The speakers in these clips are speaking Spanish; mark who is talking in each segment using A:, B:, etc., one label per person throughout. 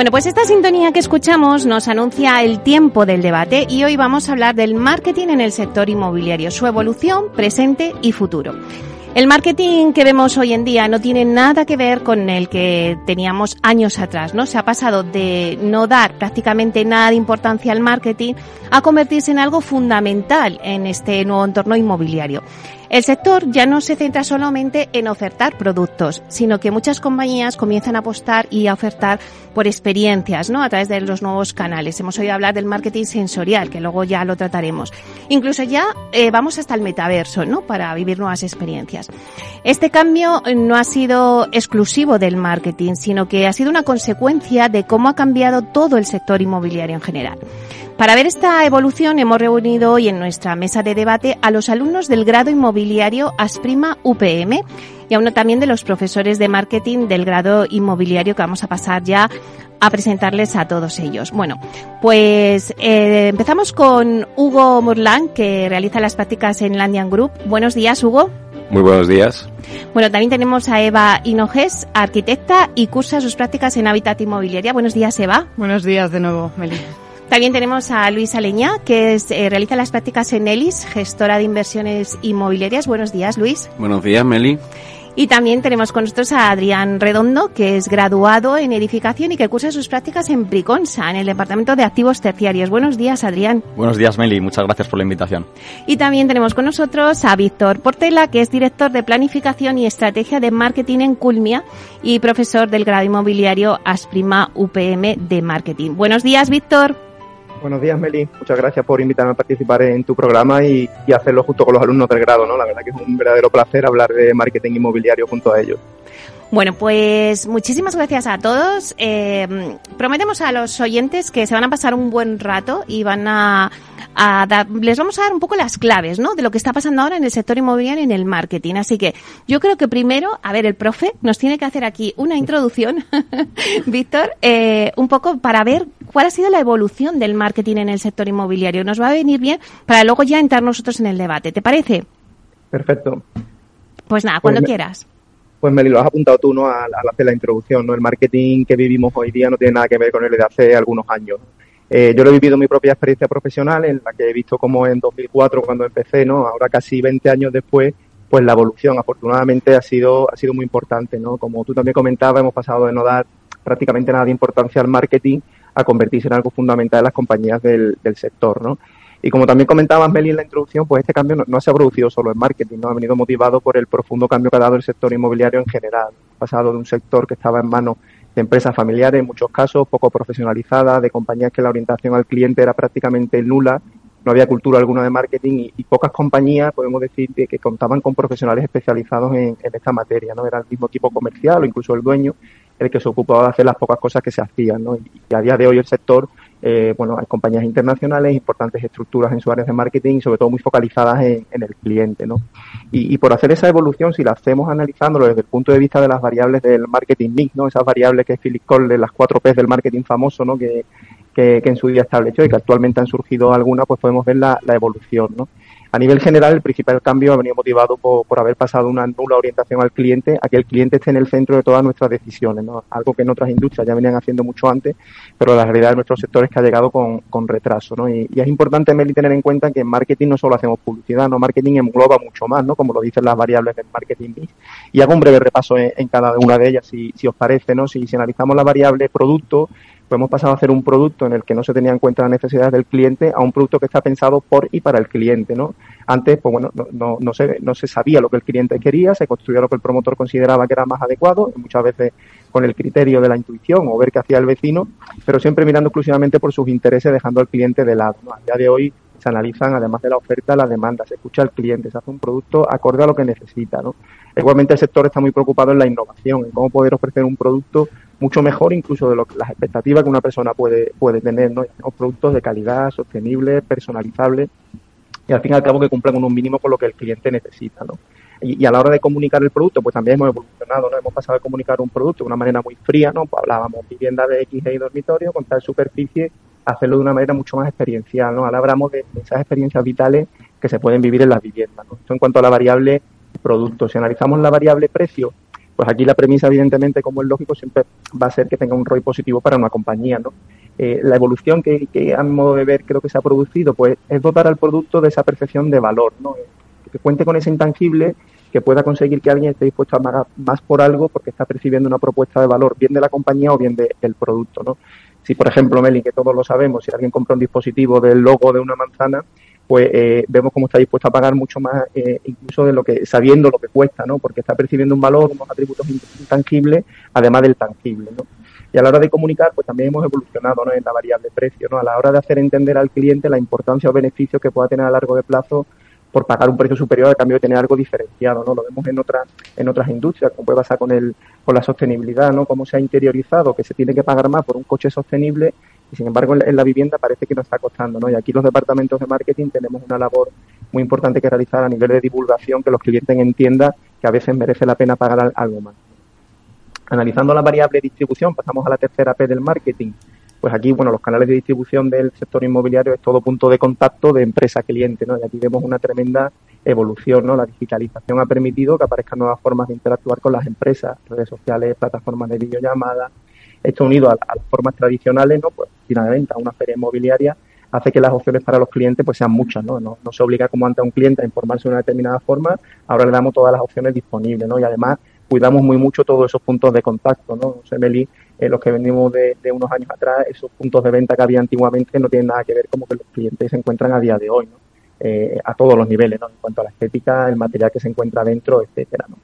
A: Bueno, pues esta sintonía que escuchamos nos anuncia el tiempo del debate y hoy vamos a hablar del marketing en el sector inmobiliario, su evolución, presente y futuro. El marketing que vemos hoy en día no tiene nada que ver con el que teníamos años atrás, ¿no? Se ha pasado de no dar prácticamente nada de importancia al marketing a convertirse en algo fundamental en este nuevo entorno inmobiliario. El sector ya no se centra solamente en ofertar productos, sino que muchas compañías comienzan a apostar y a ofertar por experiencias, ¿no? A través de los nuevos canales. Hemos oído hablar del marketing sensorial, que luego ya lo trataremos. Incluso ya eh, vamos hasta el metaverso, ¿no? Para vivir nuevas experiencias. Este cambio no ha sido exclusivo del marketing, sino que ha sido una consecuencia de cómo ha cambiado todo el sector inmobiliario en general. Para ver esta evolución hemos reunido hoy en nuestra mesa de debate a los alumnos del grado inmobiliario Asprima UPM y a uno también de los profesores de marketing del grado inmobiliario que vamos a pasar ya a presentarles a todos ellos. Bueno, pues eh, empezamos con Hugo Murlán, que realiza las prácticas en Landian Group. Buenos días, Hugo.
B: Muy buenos días.
A: Bueno, también tenemos a Eva Hinojes, arquitecta y cursa sus prácticas en Hábitat Inmobiliaria. Buenos días, Eva.
C: Buenos días de nuevo, Meli.
A: También tenemos a Luisa Leña, que es, eh, realiza las prácticas en ELIS, gestora de inversiones inmobiliarias. Buenos días, Luis.
B: Buenos días, Meli.
A: Y también tenemos con nosotros a Adrián Redondo, que es graduado en edificación y que cursa sus prácticas en Briconsa, en el Departamento de Activos Terciarios. Buenos días, Adrián.
D: Buenos días, Meli. Muchas gracias por la invitación.
A: Y también tenemos con nosotros a Víctor Portela, que es director de Planificación y Estrategia de Marketing en Culmia y profesor del grado inmobiliario Asprima UPM de Marketing. Buenos días, Víctor.
E: Buenos días, Meli. Muchas gracias por invitarme a participar en tu programa y, hacerlo junto con los alumnos del grado, ¿no? La verdad que es un verdadero placer hablar de marketing inmobiliario junto a ellos.
A: Bueno, pues muchísimas gracias a todos. Eh, prometemos a los oyentes que se van a pasar un buen rato y van a, dar, les vamos a dar un poco las claves, ¿no? De lo que está pasando ahora en el sector inmobiliario y en el marketing. Así que yo creo que primero, a ver, el profe nos tiene que hacer aquí una introducción, Víctor, eh, un poco para ver cuál ha sido la evolución del marketing en el sector inmobiliario. Nos va a venir bien para luego ya entrar nosotros en el debate. ¿Te parece?
E: Perfecto.
A: Pues nada, cuando pues quieras.
E: Pues Meli, lo has apuntado tú ¿no? al, hacer la introducción. ¿no? El marketing que vivimos hoy día no tiene nada que ver con el de hace algunos años. Eh, yo lo he vivido mi propia experiencia profesional, en la que he visto como en 2004, cuando empecé, ¿no? ahora casi 20 años después, pues la evolución afortunadamente ha sido, ha sido muy importante. ¿no? Como tú también comentabas, hemos pasado de no dar prácticamente nada de importancia al marketing a convertirse en algo fundamental en las compañías del, del sector. ¿no? Y como también comentaba Meli en la introducción, pues este cambio no, se ha producido solo en marketing, no ha venido motivado por el profundo cambio que ha dado el sector inmobiliario en general. Ha pasado de un sector que estaba en manos de empresas familiares, en muchos casos, poco profesionalizadas, de compañías que la orientación al cliente era prácticamente nula, no había cultura alguna de marketing y, pocas compañías, podemos decir, que, contaban con profesionales especializados en, esta materia, ¿no? Era el mismo equipo comercial o incluso el dueño el que se ocupaba de hacer las pocas cosas que se hacían, ¿no? y a día de hoy el sector eh, bueno, hay compañías internacionales, importantes estructuras en sus áreas de marketing y sobre todo muy focalizadas en, el cliente, ¿no? Y, por hacer esa evolución, si la hacemos analizándolo desde el punto de vista de las variables del marketing mix, ¿no? Esas variables que Philip Cole, las cuatro P del marketing famoso, ¿no? Que, que, en su día estableció y que actualmente han surgido algunas, pues podemos ver la, la evolución, ¿no? A nivel general, el principal cambio ha venido motivado por, por, haber pasado una nula orientación al cliente, a que el cliente esté en el centro de todas nuestras decisiones, ¿no? algo que en otras industrias ya venían haciendo mucho antes, pero la realidad de nuestros sectores es que ha llegado con, con retraso. ¿no? Y, es importante, Meli, tener en cuenta que en marketing no solo hacemos publicidad, no marketing engloba mucho más, ¿no? como lo dicen las variables del marketing Y hago un breve repaso en, cada una de ellas, si, si os parece, ¿no? si, si analizamos la variable producto, pues hemos pasado a hacer un producto en el que no se tenía en cuenta las necesidades del cliente a un producto que está pensado por y para el cliente, ¿no? Antes, pues bueno, no, no, se, no se sabía lo que el cliente quería, se construía lo que el promotor consideraba que era más adecuado, muchas veces con el criterio de la intuición o ver qué hacía el vecino, pero siempre mirando exclusivamente por sus intereses, dejando al cliente de lado. A día de hoy se analizan, además de la oferta, la demanda, se escucha al cliente, se hace un producto acorde a lo que necesita. ¿no? Igualmente el sector está muy preocupado en la innovación, en cómo poder ofrecer un producto mucho mejor incluso de lo, las expectativas que una persona puede, puede tener, ¿no? productos de calidad, sostenibles, personalizables y al fin y al cabo que cumplan con un mínimo con lo que el cliente necesita, ¿no? Y, a la hora de comunicar el producto, pues también hemos evolucionado, ¿no? Hemos pasado a comunicar un producto de una manera muy fría, ¿no? Pues hablábamos vivienda de X y dormitorio con tal superficie, hacerlo de una manera mucho más experiencial, ¿no? Ahora hablamos de, esas experiencias vitales que se pueden vivir en las viviendas, ¿no? Esto en cuanto a la variable producto. Si analizamos la variable precio, pues aquí la premisa, evidentemente, como es lógico, siempre va a ser que tenga un ROI positivo para una compañía, ¿no? Eh, la evolución que, que, a mi modo de ver, creo que se ha producido, pues es dotar al producto de esa percepción de valor, ¿no? Que cuente con ese intangible, que pueda conseguir que alguien esté dispuesto a pagar más por algo porque está percibiendo una propuesta de valor, bien de la compañía o bien del producto, ¿no? Si, por ejemplo, Meli, que todos lo sabemos, si alguien compra un dispositivo del logo de una manzana, pues eh, vemos cómo está dispuesto a pagar mucho más, eh, incluso de lo que, sabiendo lo que cuesta, ¿no? Porque está percibiendo un valor, unos atributos intangibles, además del tangible, ¿no? Y a la hora de comunicar, pues también hemos evolucionado ¿no? en la variable precio, ¿no? A la hora de hacer entender al cliente la importancia o beneficio que pueda tener a largo de plazo por pagar un precio superior a cambio de tener algo diferenciado, ¿no? Lo vemos en otras en otras industrias, como puede pasar con el con la sostenibilidad, ¿no? Cómo se ha interiorizado que se tiene que pagar más por un coche sostenible y sin embargo en la vivienda parece que no está costando, ¿no? Y aquí los departamentos de marketing tenemos una labor muy importante que realizar a nivel de divulgación, que los clientes entiendan que a veces merece la pena pagar algo más. Analizando la variable distribución, pasamos a la tercera P del marketing. Pues aquí, bueno, los canales de distribución del sector inmobiliario es todo punto de contacto de empresa-cliente, ¿no? Y aquí vemos una tremenda evolución, ¿no? La digitalización ha permitido que aparezcan nuevas formas de interactuar con las empresas, redes sociales, plataformas de videollamada, esto unido a, las formas tradicionales, ¿no? Pues finalmente a una feria inmobiliaria hace que las opciones para los clientes pues sean muchas, ¿no? No, se obliga como antes a un cliente a informarse de una determinada forma, ahora le damos todas las opciones disponibles, ¿no? Y además cuidamos muy mucho todos esos puntos de contacto, ¿no? O Meli, eh, los que venimos de, unos años atrás, esos puntos de venta que había antiguamente no tienen nada que ver como que los clientes se encuentran a día de hoy, ¿no? Eh, a todos los niveles, ¿no? En cuanto a la estética, el material que se encuentra dentro, etcétera, ¿no?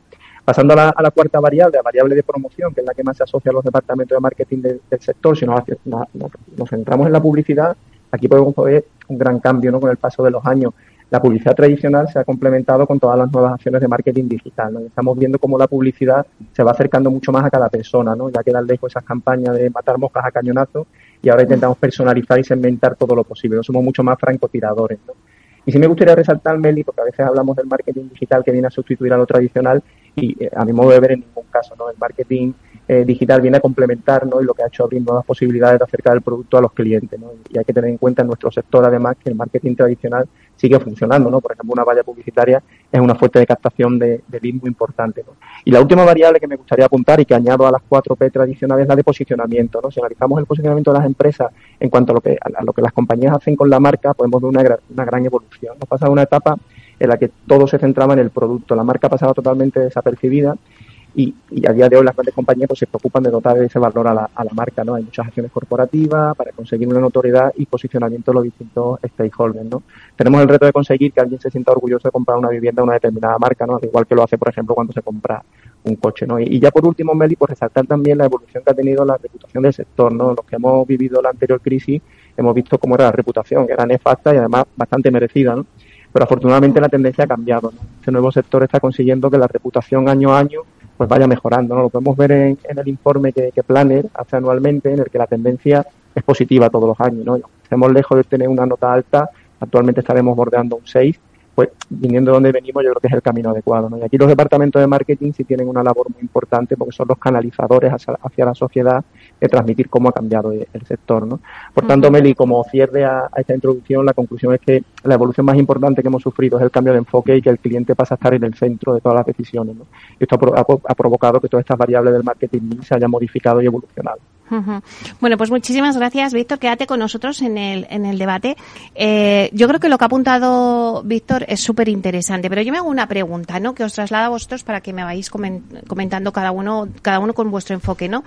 E: Pasando a la, cuarta variable, la variable de promoción, que es la que más se asocia a los departamentos de marketing del sector, si nos, nos, centramos en la publicidad, aquí podemos ver un gran cambio ¿no? con el paso de los años. La publicidad tradicional se ha complementado con todas las nuevas acciones de marketing digital. Estamos viendo cómo la publicidad se va acercando mucho más a cada persona, ¿no? ya quedan lejos esas campañas de matar moscas a cañonazo y ahora intentamos personalizar y segmentar todo lo posible. Somos mucho más francotiradores. ¿no? Y sí me gustaría resaltar, Meli, porque a veces hablamos del marketing digital que viene a sustituir a lo tradicional y eh, a mi modo de ver en ningún caso, ¿no? El marketing eh, digital viene a complementar, ¿no? Y lo que ha hecho abrir nuevas posibilidades de acercar el producto a los clientes, ¿no? Y hay que tener en cuenta en nuestro sector, además, que el marketing tradicional sigue funcionando, ¿no? Por ejemplo, una valla publicitaria es una fuente de captación de, de lead muy importante, ¿no? Y la última variable que me gustaría apuntar y que añado a las cuatro P tradicionales es la de posicionamiento, ¿no? Si analizamos el posicionamiento de las empresas en cuanto a lo que, a lo que las compañías hacen con la marca, podemos ver una, una gran evolución. Nos pasa una etapa en la que todo se centraba en el producto. La marca pasaba totalmente desapercibida y, a día de hoy las grandes compañías pues, se preocupan de dotar ese valor a la, a la marca, ¿no? Hay muchas acciones corporativas para conseguir una notoriedad y posicionamiento de los distintos stakeholders, ¿no? Tenemos el reto de conseguir que alguien se sienta orgulloso de comprar una vivienda de una determinada marca, ¿no? Al igual que lo hace, por ejemplo, cuando se compra un coche, ¿no? Y, ya por último, Meli, por resaltar también la evolución que ha tenido la reputación del sector, ¿no? Los que hemos vivido la anterior crisis hemos visto cómo era la reputación, que era nefasta y además bastante merecida, ¿no? Pero afortunadamente la tendencia ha cambiado, ¿no? Este nuevo sector está consiguiendo que la reputación año a año pues vaya mejorando. ¿no? Lo podemos ver en, el informe que, que, Planner hace anualmente, en el que la tendencia es positiva todos los años. ¿no? Estamos lejos de tener una nota alta, actualmente estaremos bordeando un 6, pues viniendo de donde venimos yo creo que es el camino adecuado. ¿no? Y aquí los departamentos de marketing sí tienen una labor muy importante porque son los canalizadores hacia, la sociedad de transmitir cómo ha cambiado el, sector. ¿no? Por tanto, Meli, como cierre a, esta introducción, la conclusión es que la evolución más importante que hemos sufrido es el cambio de enfoque y que el cliente pasa a estar en el centro de todas las decisiones. ¿no? Y esto ha, provocado que todas estas variables del marketing se hayan modificado y evolucionado.
A: Bueno, pues muchísimas gracias, Víctor. Quédate con nosotros en el, en el debate. Eh, yo creo que lo que ha apuntado Víctor es súper interesante, pero yo me hago una pregunta, ¿no? Que os traslada a vosotros para que me vayáis comentando cada uno, cada uno con vuestro enfoque, ¿no?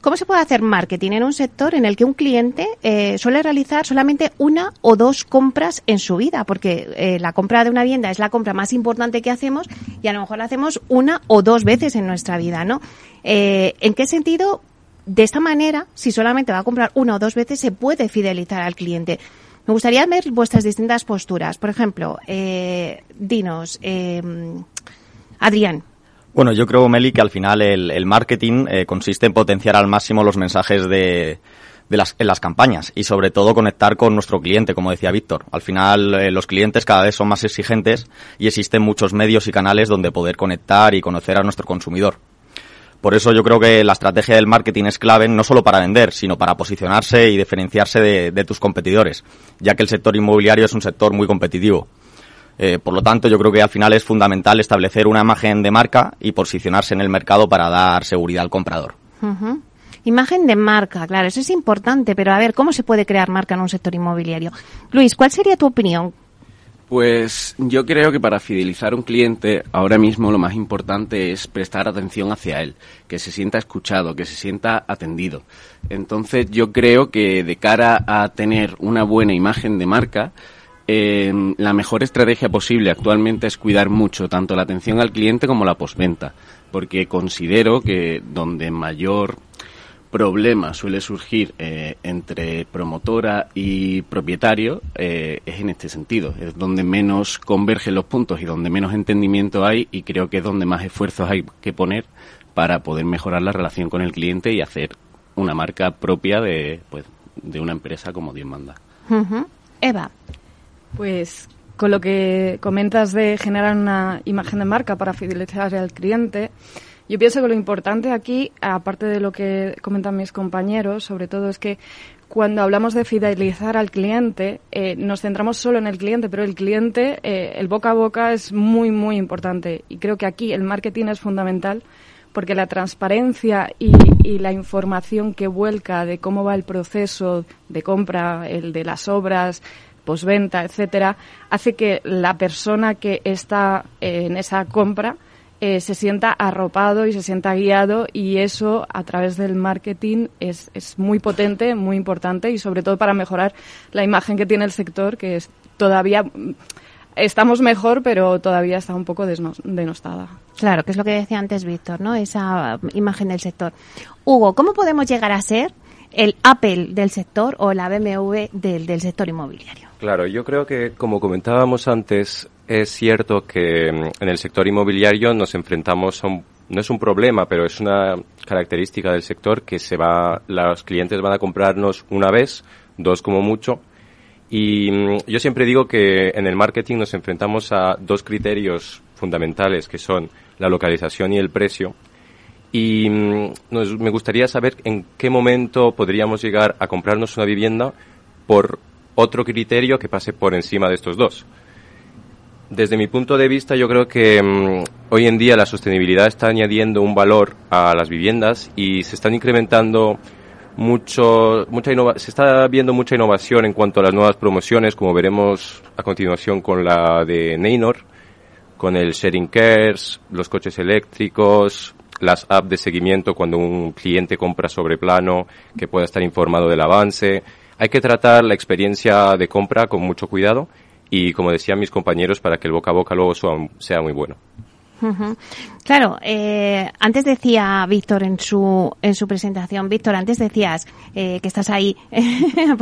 A: ¿Cómo se puede hacer marketing en un sector en el que un cliente eh, suele realizar solamente una o dos compras en su vida? Porque eh, la compra de una vivienda es la compra más importante que hacemos y a lo mejor la hacemos una o dos veces en nuestra vida, ¿no? Eh, ¿En qué sentido de esta manera, si solamente va a comprar una o dos veces, se puede fidelizar al cliente. Me gustaría ver vuestras distintas posturas. Por ejemplo, eh, dinos, eh, Adrián.
D: Bueno, yo creo, Meli, que al final el, marketing eh, consiste en potenciar al máximo los mensajes de, las, en las campañas y sobre todo conectar con nuestro cliente, como decía Víctor. Al final eh, los clientes cada vez son más exigentes y existen muchos medios y canales donde poder conectar y conocer a nuestro consumidor. Por eso yo creo que la estrategia del marketing es clave no solo para vender, sino para posicionarse y diferenciarse de, tus competidores, ya que el sector inmobiliario es un sector muy competitivo. Eh, por lo tanto, yo creo que al final es fundamental establecer una imagen de marca y posicionarse en el mercado para dar seguridad al comprador.
A: Imagen de marca, claro, eso es importante, pero a ver, ¿cómo se puede crear marca en un sector inmobiliario? Luis, ¿cuál sería tu opinión?
B: Pues yo creo que para fidelizar a un cliente ahora mismo lo más importante es prestar atención hacia él, que se sienta escuchado, que se sienta atendido. Entonces yo creo que de cara a tener una buena imagen de marca, eh, la mejor estrategia posible actualmente es cuidar mucho tanto la atención al cliente como la postventa, porque considero que donde mayor problema suele surgir eh, entre promotora y propietario eh, es en este sentido. Es donde menos convergen los puntos y donde menos entendimiento hay y creo que es donde más esfuerzos hay que poner para poder mejorar la relación con el cliente y hacer una marca propia de, pues, de una empresa como Dios manda.
A: Eva.
C: Pues con lo que comentas de generar una imagen de marca para fidelizar al cliente, yo pienso que lo importante aquí, aparte de lo que comentan mis compañeros, sobre todo es que cuando hablamos de fidelizar al cliente, eh, nos centramos solo en el cliente, pero el cliente, eh, el boca a boca es muy, muy importante. Y creo que aquí el marketing es fundamental porque la transparencia y, y, la información que vuelca de cómo va el proceso de compra, el de las obras, posventa, etcétera, hace que la persona que está eh, en esa compra eh, se sienta arropado y se sienta guiado y eso a través del marketing es, es muy potente, muy importante y sobre todo para mejorar la imagen que tiene el sector que es todavía estamos mejor pero todavía está un poco denostada.
A: Claro, que es lo que decía antes Víctor, ¿no? Esa imagen del sector. Hugo, ¿cómo podemos llegar a ser el Apple del sector o la BMW del, del sector inmobiliario?
F: Claro, yo creo que como comentábamos antes, es cierto que mm, en el sector inmobiliario nos enfrentamos a un, no es un problema, pero es una característica del sector que se va, los clientes van a comprarnos una vez, dos como mucho. Y mm, yo siempre digo que en el marketing nos enfrentamos a dos criterios fundamentales que son la localización y el precio. Y mm, me gustaría saber en qué momento podríamos llegar a comprarnos una vivienda por otro criterio que pase por encima de estos dos. Desde mi punto de vista, yo creo que mm, hoy en día la sostenibilidad está añadiendo un valor a las viviendas y se están incrementando mucho, mucha se está viendo mucha innovación en cuanto a las nuevas promociones, como veremos a continuación con la de Neynor, con el Sharing Cares, los coches eléctricos, las apps de seguimiento cuando un cliente compra sobre plano, que pueda estar informado del avance. Hay que tratar la experiencia de compra con mucho cuidado y como decían mis compañeros, para que el boca a boca luego sea muy bueno.
A: Claro, eh, antes decía Víctor en su en su presentación, Víctor, antes decías eh, que estás ahí,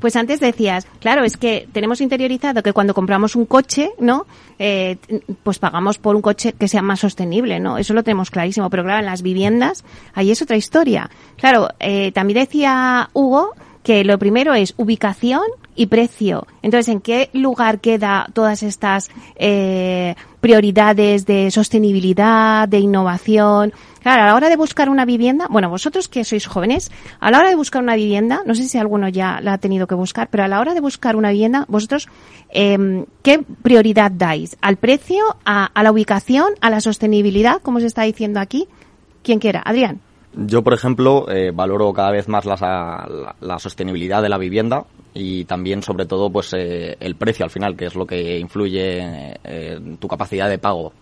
A: pues antes decías, claro, es que tenemos interiorizado que cuando compramos un coche, ¿no? Eh, pues pagamos por un coche que sea más sostenible, ¿no? Eso lo tenemos clarísimo, pero claro, en las viviendas ahí es otra historia. Claro, eh, también decía Hugo que lo primero es ubicación y precio. Entonces, ¿en qué lugar queda todas estas eh, prioridades de sostenibilidad, de innovación? Claro, a la hora de buscar una vivienda, bueno, vosotros que sois jóvenes, a la hora de buscar una vivienda, no sé si alguno ya la ha tenido que buscar, pero a la hora de buscar una vivienda, vosotros, eh, ¿qué prioridad dais? ¿Al precio, a, a la ubicación, a la sostenibilidad, como se está diciendo aquí? ¿Quién quiera? Adrián.
D: Yo, por ejemplo, eh, valoro cada vez más la, sostenibilidad de la vivienda y también, sobre todo, pues eh, el precio al final, que es lo que influye en tu capacidad de pago.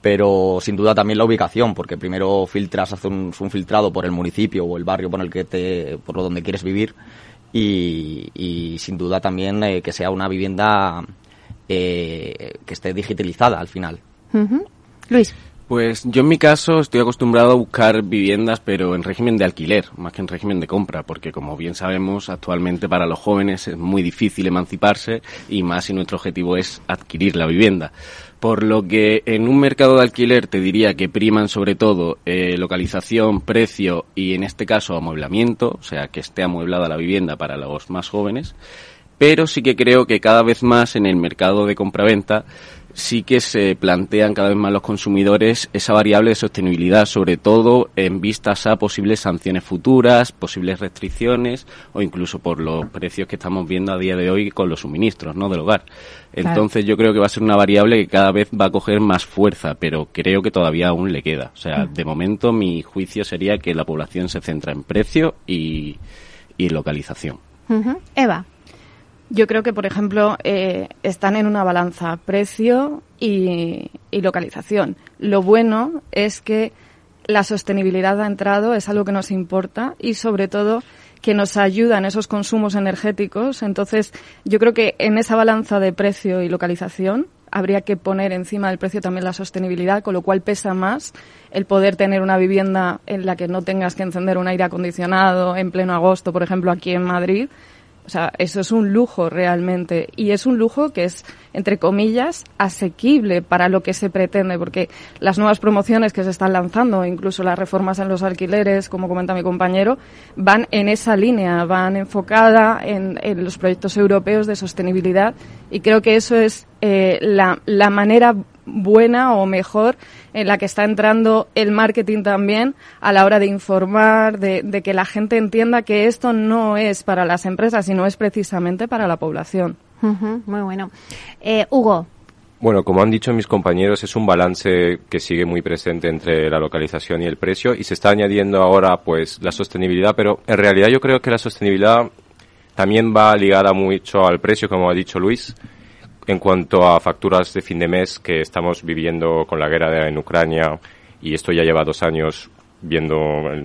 D: Pero sin duda también la ubicación, porque primero filtras, haces un, filtrado por el municipio o el barrio por el que te, por donde quieres vivir y, sin duda también eh, que sea una vivienda que esté digitalizada al final.
A: Luis.
B: Pues yo en mi caso estoy acostumbrado a buscar viviendas, pero en régimen de alquiler, más que en régimen de compra, porque como bien sabemos, actualmente para los jóvenes es muy difícil emanciparse y más si nuestro objetivo es adquirir la vivienda. Por lo que en un mercado de alquiler te diría que priman sobre todo eh, localización, precio y en este caso amueblamiento, o sea que esté amueblada la vivienda para los más jóvenes. Pero sí que creo que cada vez más en el mercado de compraventa sí que se plantean cada vez más los consumidores esa variable de sostenibilidad, sobre todo en vistas a posibles sanciones futuras, posibles restricciones o incluso por los precios que estamos viendo a día de hoy con los suministros ¿no? del hogar. Entonces yo creo que va a ser una variable que cada vez va a coger más fuerza, pero creo que todavía aún le queda. O sea, de momento mi juicio sería que la población se centra en precio y, y localización.
A: Eva.
C: Yo creo que, por ejemplo, eh, están en una balanza precio y, localización. Lo bueno es que la sostenibilidad ha entrado, es algo que nos importa y, sobre todo, que nos ayuda en esos consumos energéticos. Entonces, yo creo que en esa balanza de precio y localización habría que poner encima del precio también la sostenibilidad, con lo cual pesa más el poder tener una vivienda en la que no tengas que encender un aire acondicionado en pleno agosto, por ejemplo, aquí en Madrid, o sea, eso es un lujo realmente. Y es un lujo que es, entre comillas, asequible para lo que se pretende, porque las nuevas promociones que se están lanzando, incluso las reformas en los alquileres, como comenta mi compañero, van en esa línea, van enfocada en, en los proyectos europeos de sostenibilidad. Y creo que eso es eh, la, la manera buena o mejor en la que está entrando el marketing también a la hora de informar, de, que la gente entienda que esto no es para las empresas, sino es precisamente para la población.
A: muy bueno. Eh, Hugo.
F: Bueno, como han dicho mis compañeros, es un balance que sigue muy presente entre la localización y el precio y se está añadiendo ahora pues la sostenibilidad, pero en realidad yo creo que la sostenibilidad también va ligada mucho al precio, como ha dicho Luis en cuanto a facturas de fin de mes que estamos viviendo con la guerra en Ucrania, y esto ya lleva dos años viendo,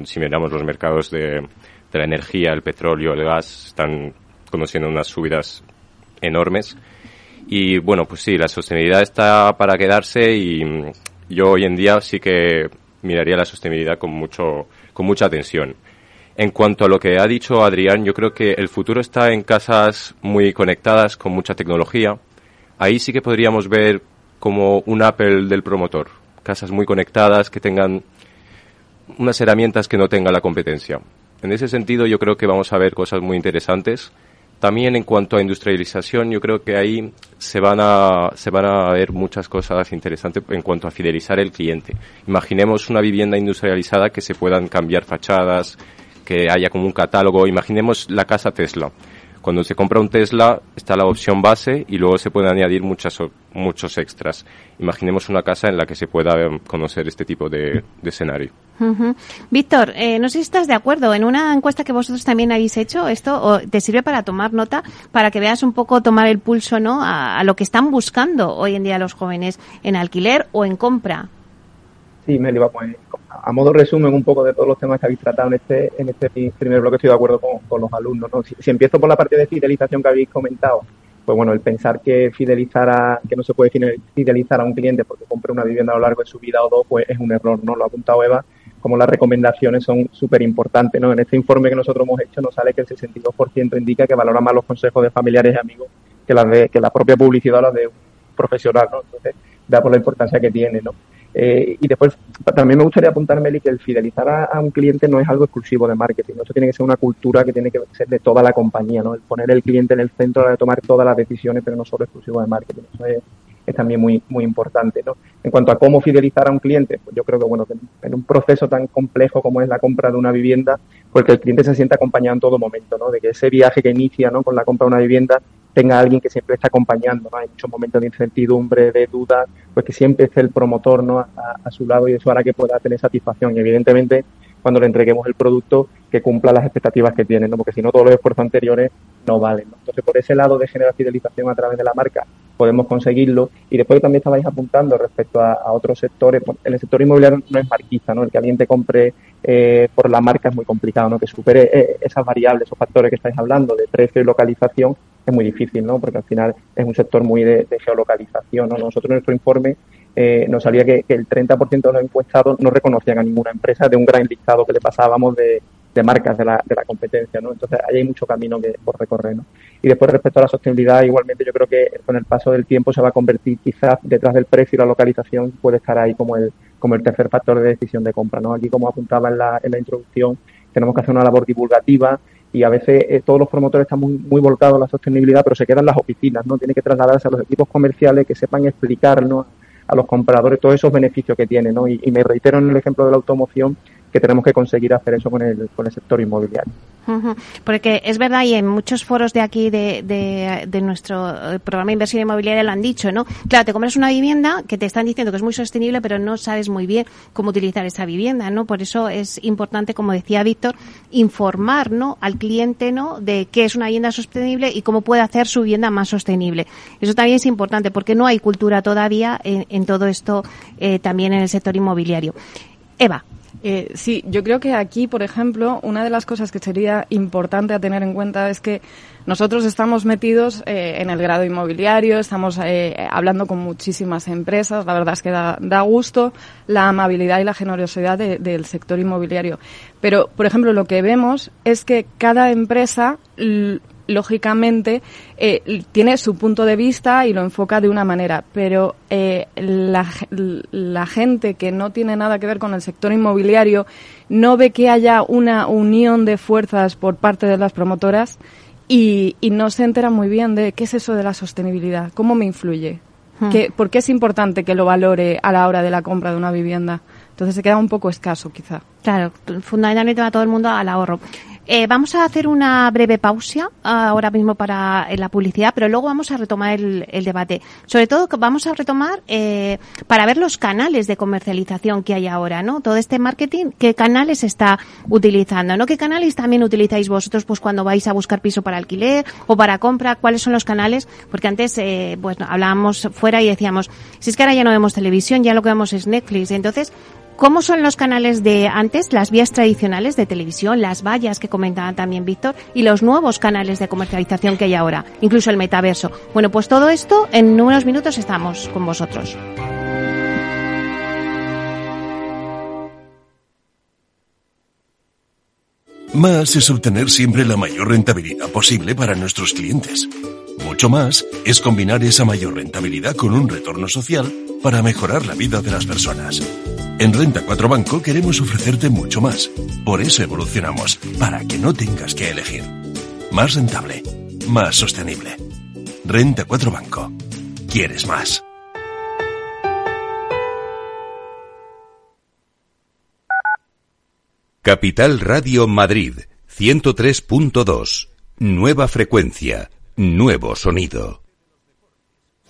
F: si miramos los mercados de, la energía, el petróleo, el gas, están conociendo unas subidas enormes. Y bueno, pues sí, la sostenibilidad está para quedarse y yo hoy en día sí que miraría la sostenibilidad con mucho, con mucha atención. En cuanto a lo que ha dicho Adrián, yo creo que el futuro está en casas muy conectadas, con mucha tecnología, ahí sí que podríamos ver como un Apple del promotor. Casas muy conectadas que tengan unas herramientas que no tenga la competencia. En ese sentido yo creo que vamos a ver cosas muy interesantes. También en cuanto a industrialización, yo creo que ahí se van a, se van a ver muchas cosas interesantes en cuanto a fidelizar el cliente. Imaginemos una vivienda industrializada que se puedan cambiar fachadas, que haya como un catálogo. Imaginemos la casa Tesla cuando se compra un Tesla está la opción base y luego se pueden añadir muchas, muchos extras. Imaginemos una casa en la que se pueda em, conocer este tipo de, escenario.
A: Víctor, eh, no sé si estás de acuerdo. En una encuesta que vosotros también habéis hecho, esto te sirve para tomar nota, para que veas un poco, tomar el pulso ¿no? a, lo que están buscando hoy en día los jóvenes en alquiler o en compra.
E: Sí, me iba pues, a modo resumen un poco de todos los temas que habéis tratado en este, en este primer bloque, estoy de acuerdo con, los alumnos. Si, empiezo por la parte de fidelización que habéis comentado, pues bueno, el pensar que fidelizar a, que no se puede fidelizar a un cliente porque compre una vivienda a lo largo de su vida o dos, pues es un error, ¿no? Lo ha apuntado Eva, como las recomendaciones son súper importantes, ¿no? En este informe que nosotros hemos hecho nos sale que el 62% indica que valora más los consejos de familiares y amigos que las de, que la propia publicidad o las de un profesional, ¿no? Entonces, da por la importancia que tiene, ¿no? Eh, y después también me gustaría apuntar, Meli, que el fidelizar a, un cliente no es algo exclusivo de marketing. Eso tiene que ser una cultura que tiene que ser de toda la compañía, ¿no? El poner el cliente en el centro de tomar todas las decisiones, pero no solo exclusivo de marketing. Eso es, también muy, muy importante, ¿no? En cuanto a cómo fidelizar a un cliente, pues yo creo que, bueno, en un proceso tan complejo como es la compra de una vivienda, pues que el cliente se sienta acompañado en todo momento, ¿no? De que ese viaje que inicia, ¿no? Con la compra de una vivienda tenga alguien que siempre esté acompañando, ¿no? Hay muchos momentos de incertidumbre, de duda, pues que siempre esté el promotor, ¿no? A, su lado y eso hará que pueda tener satisfacción. Y evidentemente, cuando le entreguemos el producto, que cumpla las expectativas que tiene, ¿no? Porque si no, todos los esfuerzos anteriores no valen, Entonces, por ese lado de generar fidelización a través de la marca, podemos conseguirlo. Y después también estabais apuntando respecto a, otros sectores. En el sector inmobiliario no es marquista, ¿no? El que alguien te compre eh, por la marca es muy complicado, ¿no? Que supere eh, esas variables, esos factores que estáis hablando de precio y localización, es muy difícil, ¿no? Porque al final es un sector muy de, geolocalización, ¿no? Nosotros en nuestro informe eh, nos salía que, el 30% de los encuestados no reconocían a ninguna empresa de un gran listado que le pasábamos de, marcas de la, de la competencia, ¿no? Entonces ahí hay mucho camino que, por recorrer, ¿no? Y después respecto a la sostenibilidad, igualmente yo creo que con el paso del tiempo se va a convertir quizás detrás del precio y la localización puede estar ahí como el, como el tercer factor de decisión de compra, ¿no? Aquí como apuntaba en la, en la introducción, tenemos que hacer una labor divulgativa y a veces eh, todos los promotores están muy, muy volcados a la sostenibilidad, pero se quedan las oficinas, ¿no? Tiene que trasladarse a los equipos comerciales que sepan explicarnos a los compradores todos esos beneficios que tiene, ¿no? Y, y me reitero en el ejemplo de la automoción que tenemos que conseguir hacer eso con el, con el sector inmobiliario.
A: Porque es verdad, y en muchos foros de aquí de, de, nuestro eh, programa de inversión inmobiliaria lo han dicho, ¿no? Claro, te compras una vivienda que te están diciendo que es muy sostenible, pero no sabes muy bien cómo utilizar esa vivienda, ¿no? Por eso es importante, como decía Víctor, informar, ¿no? Al cliente, ¿no? De qué es una vivienda sostenible y cómo puede hacer su vivienda más sostenible. Eso también es importante porque no hay cultura todavía en, todo esto eh, también en el sector inmobiliario. Eva,
C: eh, sí, yo creo que aquí, por ejemplo, una de las cosas que sería importante a tener en cuenta es que nosotros estamos metidos eh, en el grado inmobiliario, estamos eh, hablando con muchísimas empresas, la verdad es que da, gusto la amabilidad y la generosidad del sector inmobiliario. Pero, por ejemplo, lo que vemos es que cada empresa lógicamente eh, tiene su punto de vista y lo enfoca de una manera, pero eh, la, la, gente que no tiene nada que ver con el sector inmobiliario no ve que haya una unión de fuerzas por parte de las promotoras y, y no se entera muy bien de qué es eso de la sostenibilidad, cómo me influye, hmm. ¿Por qué es importante que lo valore a la hora de la compra de una vivienda? Entonces se queda un poco escaso, quizá.
A: Claro, fundamentalmente va todo el mundo al ahorro. Eh, vamos a hacer una breve pausa ahora mismo para eh, la publicidad, pero luego vamos a retomar el, debate. Sobre todo vamos a retomar eh, para ver los canales de comercialización que hay ahora, ¿no? Todo este marketing, qué canales está utilizando, ¿no? ¿Qué canales también utilizáis vosotros, pues cuando vais a buscar piso para alquiler o para compra? ¿Cuáles son los canales? Porque antes, eh, pues hablábamos fuera y decíamos, si es que ahora ya no vemos televisión, ya lo que vemos es Netflix. Entonces, ¿Cómo son los canales de antes, las vías tradicionales de televisión, las vallas que comentaba también Víctor y los nuevos canales de comercialización que hay ahora, incluso el metaverso? Bueno, pues todo esto en unos minutos estamos con vosotros.
G: Más es obtener siempre la mayor rentabilidad posible para nuestros clientes. Mucho más es combinar esa mayor rentabilidad con un retorno social para mejorar la vida de las personas. En Renta 4 Banco queremos ofrecerte mucho más. Por eso evolucionamos, para que no tengas que elegir. Más rentable, más sostenible. Renta 4 Banco. ¿Quieres más?
H: Capital Radio Madrid, 103.2. Nueva frecuencia, nuevo sonido.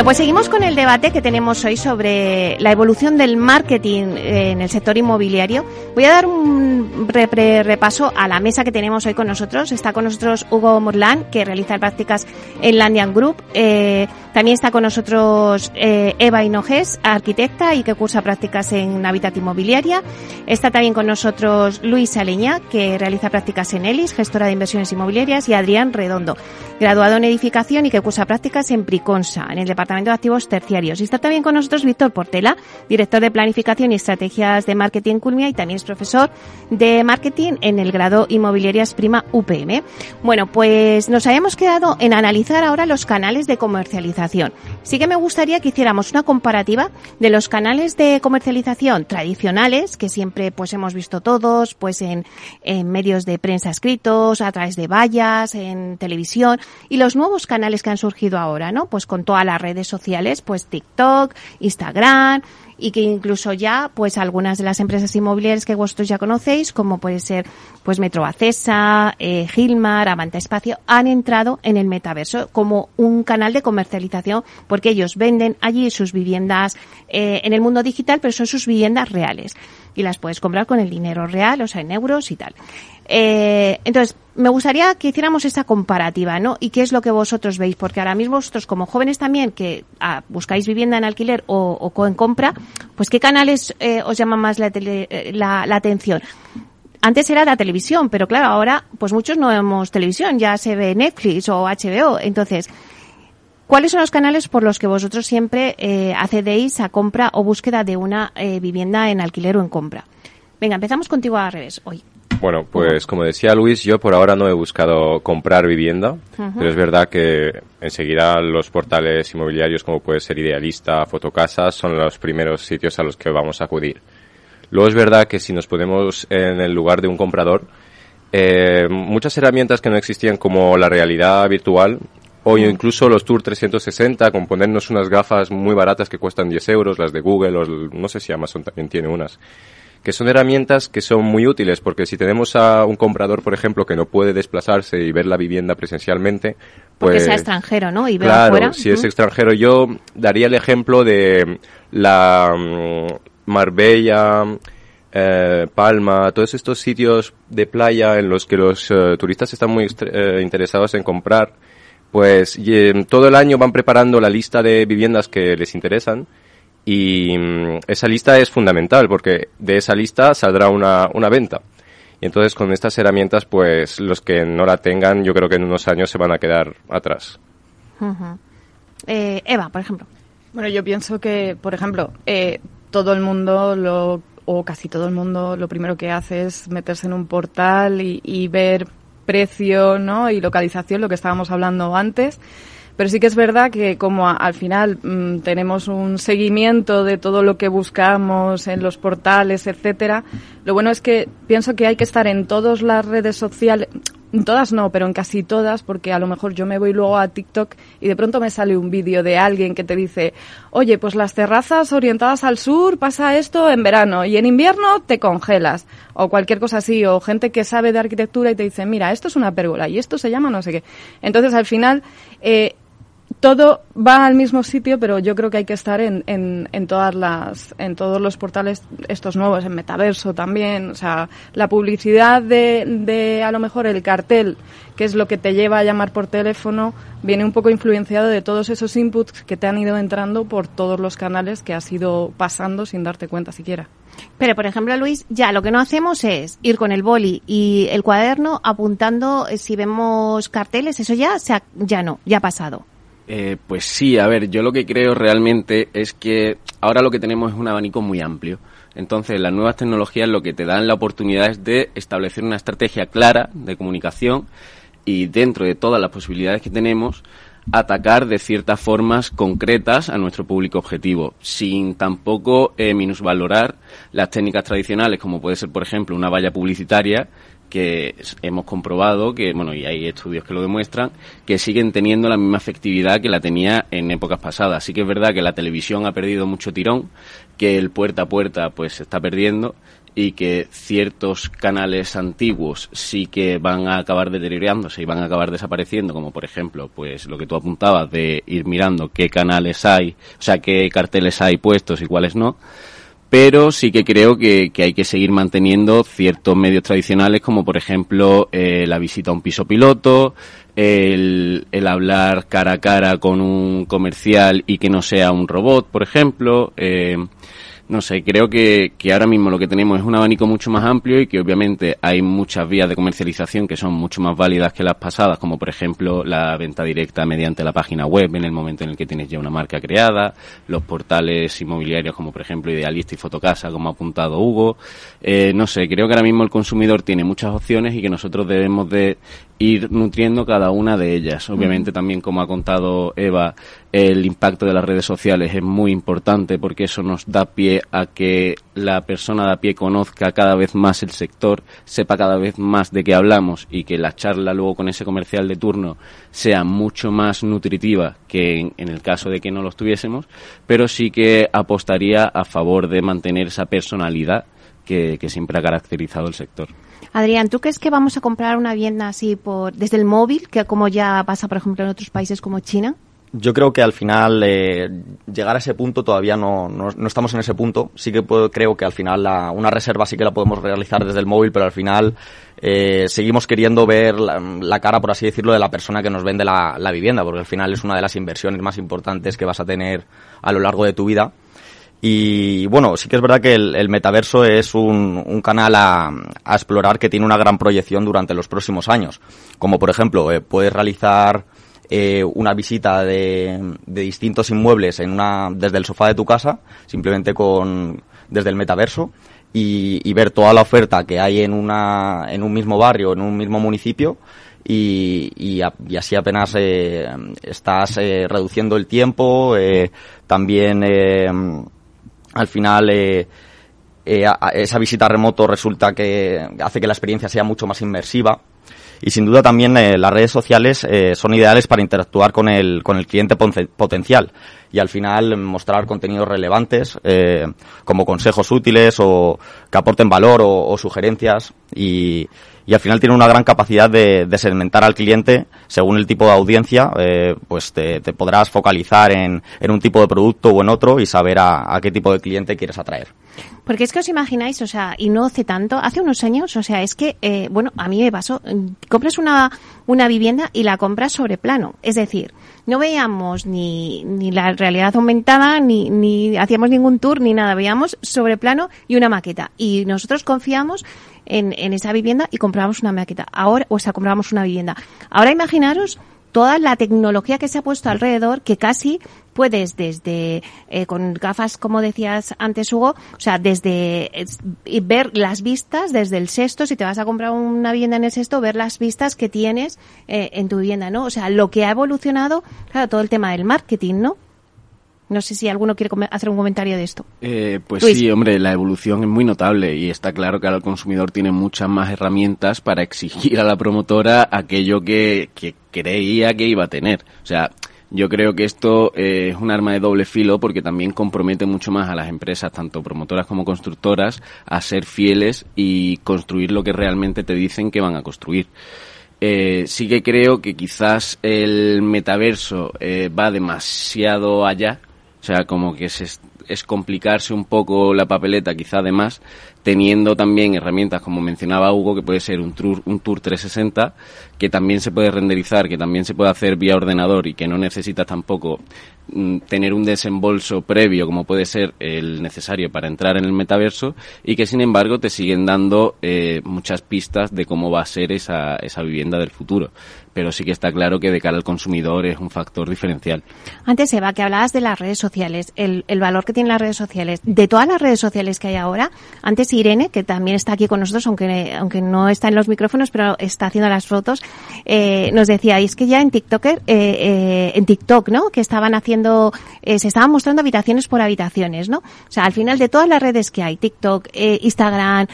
A: Bueno, pues seguimos con el debate que tenemos hoy sobre la evolución del marketing en el sector inmobiliario. Voy a dar un repaso a la mesa que tenemos hoy con nosotros. Está con nosotros Hugo Morlán, que realiza prácticas en Landian Group. Eh, también está con nosotros eh, Eva Hinojes, arquitecta y que cursa prácticas en Habitat Inmobiliaria. Está también con nosotros Luis Aleña, que realiza prácticas en ELIS, gestora de inversiones inmobiliarias, y Adrián Redondo, graduado en edificación y que cursa prácticas en Priconsa, en el Departamento de Activos Terciarios. Y está también con nosotros Víctor Portela, director de Planificación y Estrategias de Marketing Culmia y también es profesor de Marketing en el grado Inmobiliarias Prima UPM. Bueno, pues nos habíamos quedado en analizar ahora los canales de comercialización Sí que me gustaría que hiciéramos una comparativa de los canales de comercialización tradicionales, que siempre pues hemos visto todos, pues en, en medios de prensa escritos, a través de vallas, en televisión, y los nuevos canales que han surgido ahora, ¿no? Pues con todas las redes sociales, pues TikTok, Instagram, y que incluso ya pues algunas de las empresas inmobiliarias que vosotros ya conocéis, como puede ser pues Metro Acesa, eh, Gilmar, Avanta Espacio, han entrado en el metaverso como un canal de comercialización porque ellos venden allí sus viviendas eh, en el mundo digital, pero son sus viviendas reales y las puedes comprar con el dinero real, o sea, en euros y tal. Eh, entonces, me gustaría que hiciéramos esta comparativa, ¿no? Y qué es lo que vosotros veis, porque ahora mismo vosotros como jóvenes también que ah, buscáis vivienda en alquiler o, o en compra, pues qué canales eh, os llaman más la, eh, la, la atención. Antes era la televisión, pero claro, ahora pues muchos no vemos televisión, ya se ve Netflix o HBO. Entonces, ¿cuáles son los canales por los que vosotros siempre eh, accedéis a compra o búsqueda de una eh, vivienda en alquiler o en compra? Venga, empezamos contigo al revés hoy.
F: Bueno, pues como decía Luis, yo por ahora no he buscado comprar vivienda, pero es verdad que enseguida los portales inmobiliarios como puede ser Idealista, Fotocasa, son los primeros sitios a los que vamos a acudir. Luego es verdad que si nos ponemos en el lugar de un comprador, eh, muchas herramientas que no existían como la realidad virtual o incluso los Tour 360 con ponernos unas gafas muy baratas que cuestan 10 euros, las de Google o no sé si Amazon también tiene unas que son herramientas que son muy útiles porque si tenemos a un comprador, por ejemplo, que no puede desplazarse y ver la vivienda presencialmente, pues
A: porque sea extranjero, ¿no? Y
F: ver claro, si es extranjero, yo daría el ejemplo de la mm, Marbella, eh, Palma, todos estos sitios de playa en los que los eh, turistas están muy eh, interesados en comprar, pues todo el año van preparando la lista de viviendas que les interesan y mm, esa lista es fundamental porque de esa lista saldrá una, una venta. Y entonces con estas herramientas, pues los que no la tengan, yo creo que en unos años se van a quedar atrás.
A: eh, Eva, por ejemplo.
C: Bueno, yo pienso que, por ejemplo, eh, todo el mundo lo, o casi todo el mundo lo primero que hace es meterse en un portal y, y ver precio, ¿no? Y localización, lo que estábamos hablando antes. Pero sí que es verdad que como al final mm, tenemos un seguimiento de todo lo que buscamos en los portales, etcétera, lo bueno es que pienso que hay que estar en todas las redes sociales, todas no, pero en casi todas, porque a lo mejor yo me voy luego a TikTok y de pronto me sale un vídeo de alguien que te dice, oye, pues las terrazas orientadas al sur pasa esto en verano y en invierno te congelas, o cualquier cosa así, o gente que sabe de arquitectura y te dice, mira, esto es una pérgola y esto se llama no sé qué. Entonces, al final, eh, todo va al mismo sitio, pero yo creo que hay que estar en, en, en, todas las, en todos los portales estos nuevos, en Metaverso también. O sea, la publicidad de, de a lo mejor el cartel, que es lo que te lleva a llamar por teléfono, viene un poco influenciado de todos esos inputs que te han ido entrando por todos los canales que has ido pasando sin darte cuenta siquiera.
A: Pero, por ejemplo, Luis, ya lo que no hacemos es ir con el boli y el cuaderno apuntando eh, si vemos carteles, eso ya, se ha, ya no, ya ha pasado.
B: Eh, pues sí, a ver, yo lo que creo realmente es que ahora lo que tenemos es un abanico muy amplio. Entonces, las nuevas tecnologías lo que te dan la oportunidad es de establecer una estrategia clara de comunicación y dentro de todas las posibilidades que tenemos, atacar de ciertas formas concretas a nuestro público objetivo, sin tampoco eh, minusvalorar las técnicas tradicionales, como puede ser, por ejemplo, una valla publicitaria, que hemos comprobado que, bueno, y hay estudios que lo demuestran, que siguen teniendo la misma efectividad que la tenía en épocas pasadas. Sí que es verdad que la televisión ha perdido mucho tirón, que el puerta a puerta pues se está perdiendo y que ciertos canales antiguos sí que van a acabar deteriorándose y van a acabar desapareciendo, como por ejemplo, pues lo que tú apuntabas de ir mirando qué canales hay, o sea, qué carteles hay puestos y cuáles no pero sí que creo que, hay que seguir manteniendo ciertos medios tradicionales como por ejemplo eh, la visita a un piso piloto, el, el, hablar cara a cara con un comercial y que no sea un robot, por ejemplo, eh, no sé, creo que, que, ahora mismo lo que tenemos es un abanico mucho más amplio y que obviamente hay muchas vías de comercialización que son mucho más válidas que las pasadas, como por ejemplo la venta directa mediante la página web en el momento en el que tienes ya una marca creada, los portales inmobiliarios como por ejemplo Idealista y Fotocasa, como ha apuntado Hugo. Eh, no sé, creo que ahora mismo el consumidor tiene muchas opciones y que nosotros debemos de ir nutriendo cada una de ellas. Obviamente también, como ha contado Eva, el impacto de las redes sociales es muy importante porque eso nos da pie a que la persona de a pie conozca cada vez más el sector, sepa cada vez más de qué hablamos y que la charla luego con ese comercial de turno sea mucho más nutritiva que en, el caso de que no lo tuviésemos, pero sí que apostaría a favor de mantener esa personalidad que, que siempre ha caracterizado el sector.
A: Adrián, ¿tú crees que vamos a comprar una vivienda así por desde el móvil, que como ya pasa, por ejemplo, en otros países como China?
D: Yo creo que al final eh, llegar a ese punto todavía no, no, estamos en ese punto. Sí que creo que al final una reserva sí que la podemos realizar desde el móvil, pero al final eh, seguimos queriendo ver la, cara, por así decirlo, de la persona que nos vende la, la vivienda, porque al final es una de las inversiones más importantes que vas a tener a lo largo de tu vida. Y bueno, sí que es verdad que el, metaverso es un, canal a, a, explorar que tiene una gran proyección durante los próximos años. Como por ejemplo, eh, puedes realizar eh, una visita de, de, distintos inmuebles en una, desde el sofá de tu casa, simplemente con, desde el metaverso, y, ver toda la oferta que hay en, una, en un mismo barrio, en un mismo municipio, y, así apenas eh, estás eh, reduciendo el tiempo, eh, también al final eh, esa visita remoto resulta que hace que la experiencia sea mucho más inmersiva. Y sin duda también eh, las redes sociales eh, son ideales para interactuar con el, con el cliente potencial. Y al final mostrar contenidos relevantes eh, como consejos útiles o que aporten valor o, sugerencias. Y, y, al final tiene una gran capacidad de, de, segmentar al cliente según el tipo de audiencia pues te, te, podrás focalizar en, en, un tipo de producto o en otro y saber a, a qué tipo de cliente quieres atraer.
A: Porque es que os imagináis, o sea, y no hace tanto, hace unos años, o sea, es que, eh, bueno, a mí me pasó, compras una, una vivienda y la compras sobre plano. Es decir, no veíamos ni, ni la realidad aumentada, ni, ni hacíamos ningún tour, ni nada. Veíamos sobre plano y una maqueta. Y nosotros confiamos en, en esa vivienda y comprábamos una maqueta. Ahora, o sea, comprábamos una vivienda. Ahora imaginaros toda la tecnología que se ha puesto alrededor que casi puedes desde eh, con gafas como decías antes Hugo o sea desde ver las vistas desde el sexto si te vas a comprar una vivienda en el sexto ver las vistas que tienes eh, en tu vivienda no o sea lo que ha evolucionado claro todo el tema del marketing no no sé si alguno quiere hacer un comentario de esto.
B: Eh, pues sí, hombre, la evolución es muy notable y está claro que ahora el consumidor tiene muchas más herramientas para exigir a la promotora aquello que, que creía que iba a tener. O sea, yo creo que esto eh, es un arma de doble filo porque también compromete mucho más a las empresas, tanto promotoras como constructoras, a ser fieles y construir lo que realmente te dicen que van a construir. Eh, sí que creo que quizás el metaverso eh, va demasiado allá, o sea, como que es, es complicarse un poco la papeleta, quizá además, teniendo también herramientas como mencionaba Hugo, que puede ser un tour, un tour 360, que también se puede renderizar, que también se puede hacer vía ordenador y que no necesitas tampoco mm, tener un desembolso previo como puede ser el necesario para entrar en el metaverso y que sin embargo te siguen dando eh, muchas pistas de cómo va a ser esa, esa vivienda del futuro pero sí que está claro que de cara al consumidor es un factor diferencial.
A: Antes, Eva, que hablabas de las redes sociales, el, el, valor que tienen las redes sociales. De todas las redes sociales que hay ahora, antes Irene, que también está aquí con nosotros, aunque, aunque no está en los micrófonos, pero está haciendo las fotos, eh, nos decía, es que ya en TikToker, eh, eh, en TikTok, ¿no? Que estaban haciendo, eh, se estaban mostrando habitaciones por habitaciones, ¿no? O sea, al final de todas las redes que hay, TikTok, Instagram,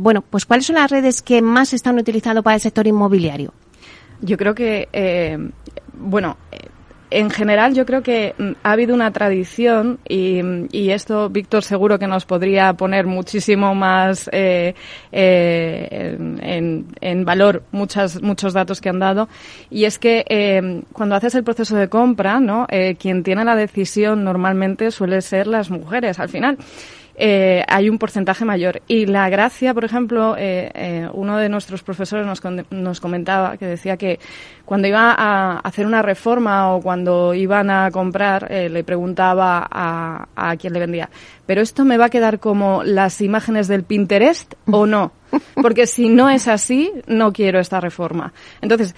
A: bueno, pues ¿cuáles son las redes que más se están utilizando para el sector inmobiliario?
C: Yo creo que, bueno, en general yo creo que mm, ha habido una tradición y, y, esto Víctor seguro que nos podría poner muchísimo más eh, eh, en, en, valor muchas, muchos datos que han dado y es que eh, cuando haces el proceso de compra, ¿no? Eh, quien tiene la decisión normalmente suele ser las mujeres al final eh, hay un porcentaje mayor. Y la gracia, por ejemplo, eh, eh, uno de nuestros profesores nos, nos comentaba que decía que cuando iba a hacer una reforma o cuando iban a comprar, eh, le preguntaba a, a quien le vendía, ¿pero esto me va a quedar como las imágenes del Pinterest o no? Porque si no es así, no quiero esta reforma. Entonces,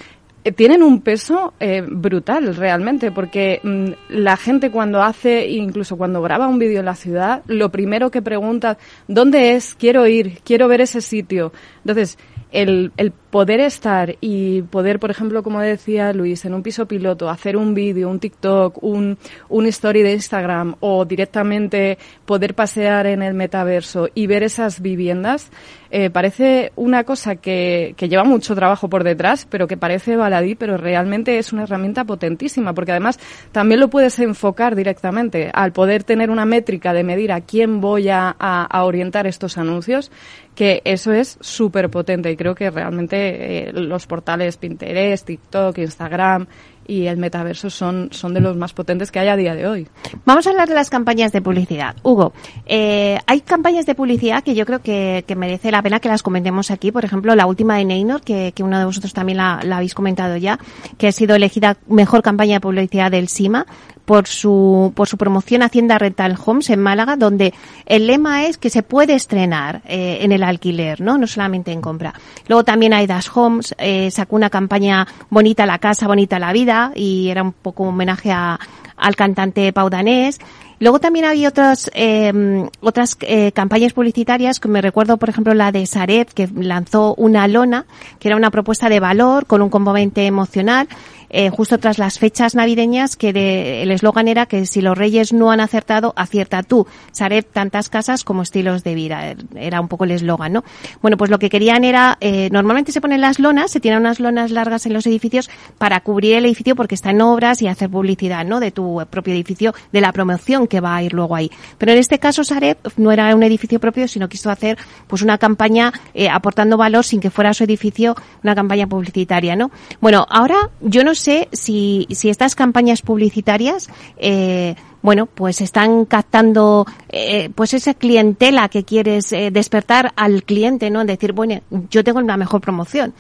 C: tienen un peso eh, brutal realmente, porque mmm, la gente cuando hace, incluso cuando graba un vídeo en la ciudad, lo primero que pregunta, ¿dónde es? Quiero ir, quiero ver ese sitio. Entonces, el, el poder estar y poder, por ejemplo, como decía Luis, en un piso piloto, hacer un vídeo, un TikTok, un, un story de Instagram o directamente poder pasear en el metaverso y ver esas viviendas, eh, parece una cosa que, que lleva mucho trabajo por detrás, pero que parece baladí, pero realmente es una herramienta potentísima, porque además también lo puedes enfocar directamente. Al poder tener una métrica de medir a quién voy a, a, a orientar estos anuncios, que eso es súper potente y creo que realmente eh, los portales Pinterest, TikTok, Instagram y el metaverso son, son de los más potentes que hay a día de hoy.
A: Vamos a hablar de las campañas de publicidad. Hugo, eh, hay campañas de publicidad que yo creo que, merece la pena que las comentemos aquí. Por ejemplo, la última de Neynor, que, que uno de vosotros también la, la, habéis comentado ya, que ha sido elegida mejor campaña de publicidad del SIMA por su, por su promoción Hacienda Rental Homes en Málaga, donde el lema es que se puede estrenar eh, en el alquiler, ¿no? No solamente en compra. Luego también Aidas Homes eh, sacó una campaña Bonita la casa, bonita la vida y era un poco un homenaje a, al cantante paudanés. Luego también había otras eh, otras eh, campañas publicitarias, que me recuerdo, por ejemplo, la de Saret, que lanzó una lona, que era una propuesta de valor con un componente emocional, eh, justo tras las fechas navideñas, que de, el eslogan era que si los reyes no han acertado, acierta tú. Saret, tantas casas como estilos de vida. Era un poco el eslogan, ¿no? Bueno, pues lo que querían era, eh, normalmente se ponen las lonas, se tiran unas lonas largas en los edificios para cubrir el edificio porque está en obras y hacer publicidad, ¿no? De tu propio edificio, de la promoción que va a ir luego ahí. Pero en este caso, Saret no era un edificio propio, sino quiso hacer pues una campaña eh, aportando valor sin que fuera su edificio una campaña publicitaria, ¿no? Bueno, ahora yo no sé si, si estas campañas publicitarias eh, bueno, pues están captando eh, pues esa clientela que quieres eh, despertar al cliente, ¿no? Decir, bueno, yo tengo la mejor promoción.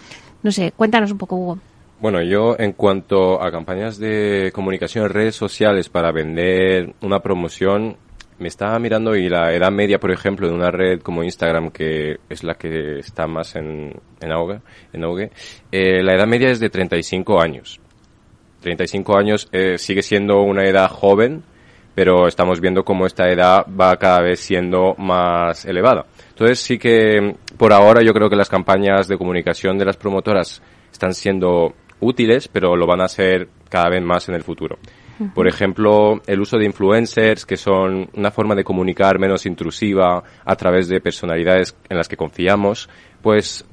A: No sé, cuéntanos un poco, Hugo.
F: Bueno, yo en cuanto a campañas de comunicación en redes sociales para vender una promoción, me estaba mirando y la edad media, por ejemplo, de una red como Instagram, que es la que está más en, en auge, en eh, la edad media es de 35 años. 35 años eh, sigue siendo una edad joven, pero estamos viendo cómo esta edad va cada vez siendo más elevada. Entonces sí que por ahora yo creo que las campañas de comunicación de las promotoras están siendo útiles, pero lo van a ser cada vez más en el futuro. Por ejemplo, el uso de influencers, que son una forma de comunicar menos intrusiva a través de personalidades en las que confiamos, pues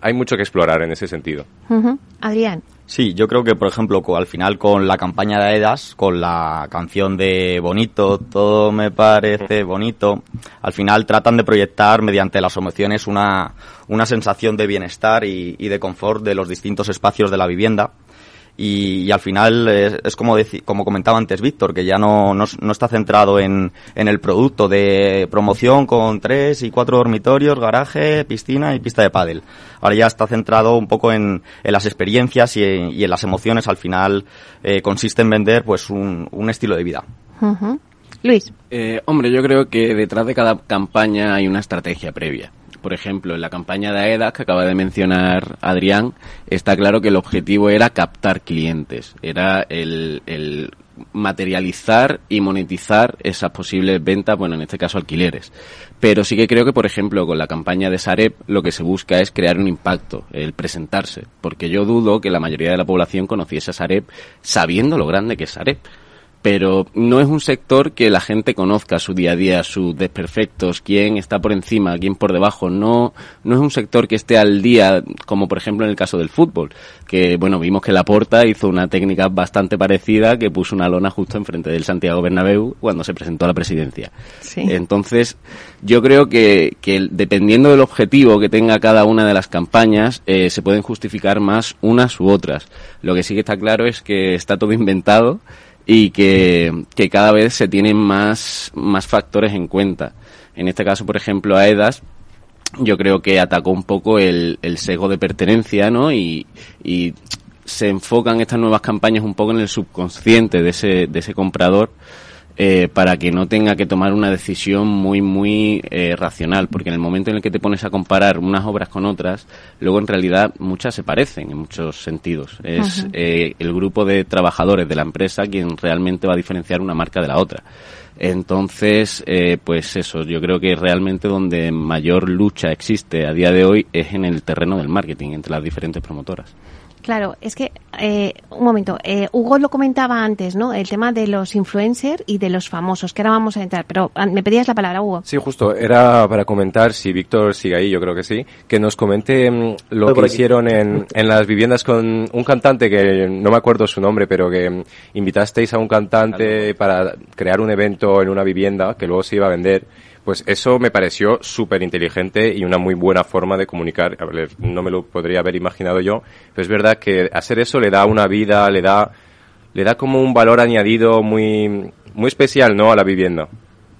F: hay mucho que explorar en ese sentido.
A: Uh -huh. Adrián.
D: Sí, yo creo que, por ejemplo, al final con la campaña de Edas, con la canción de Bonito, todo me parece bonito, al final tratan de proyectar mediante las emociones una, una sensación de bienestar y, y de confort de los distintos espacios de la vivienda y, al final es, como, como comentaba antes Víctor, que ya no, no, está centrado en, en, el producto de promoción con tres y cuatro dormitorios, garaje, piscina y pista de pádel. Ahora ya está centrado un poco en, en las experiencias y, en las emociones. Al final eh, consiste en vender pues un, un estilo de vida.
A: Luis.
B: Eh, hombre, yo creo que detrás de cada campaña hay una estrategia previa por ejemplo, en la campaña de AEDAS que acaba de mencionar Adrián, está claro que el objetivo era captar clientes, era el, materializar y monetizar esas posibles ventas, bueno, en este caso alquileres. Pero sí que creo que, por ejemplo, con la campaña de Sareb lo que se busca es crear un impacto, el presentarse, porque yo dudo que la mayoría de la población conociese a Sareb sabiendo lo grande que es Sareb pero no es un sector que la gente conozca su día a día, sus desperfectos, quién está por encima, quién por debajo. No, no es un sector que esté al día, como por ejemplo en el caso del fútbol, que bueno, vimos que Laporta hizo una técnica bastante parecida que puso una lona justo enfrente del Santiago Bernabéu cuando se presentó a la presidencia. Entonces, yo creo que, que, dependiendo del objetivo que tenga cada una de las campañas, eh, se pueden justificar más unas u otras. Lo que sí que está claro es que está todo inventado y que, que cada vez se tienen más, más factores en cuenta. En este caso, por ejemplo, AEDAS yo creo que atacó un poco el, el sesgo de pertenencia, ¿no? Y, y se enfocan estas nuevas campañas un poco en el subconsciente de ese, de ese comprador eh, para que no tenga que tomar una decisión muy, muy eh, racional, porque en el momento en el que te pones a comparar unas obras con otras, luego en realidad muchas se parecen en muchos sentidos. Es eh, el grupo de trabajadores de la empresa quien realmente va a diferenciar una marca de la otra. Entonces, pues eso, yo creo que realmente donde mayor lucha existe a día de hoy es en el terreno del marketing entre las diferentes promotoras.
A: Claro, es que, eh, un momento, eh, Hugo lo comentaba antes, ¿no? El tema de los influencers y de los famosos, que ahora vamos a entrar, pero ah, me pedías la palabra, Hugo.
F: Sí, justo, era para comentar, si Víctor sigue ahí, yo creo que sí, que nos comente mm, lo que hicieron en, en las viviendas con un cantante que no me acuerdo su nombre, pero que mm, invitasteis a un cantante para crear un evento en una vivienda que luego se iba a vender pues eso me pareció súper inteligente y una muy buena forma de comunicar. No me lo podría haber imaginado yo, pero es verdad que hacer eso le da una vida, le da, le da como un valor añadido muy, muy especial, ¿no? A la vivienda.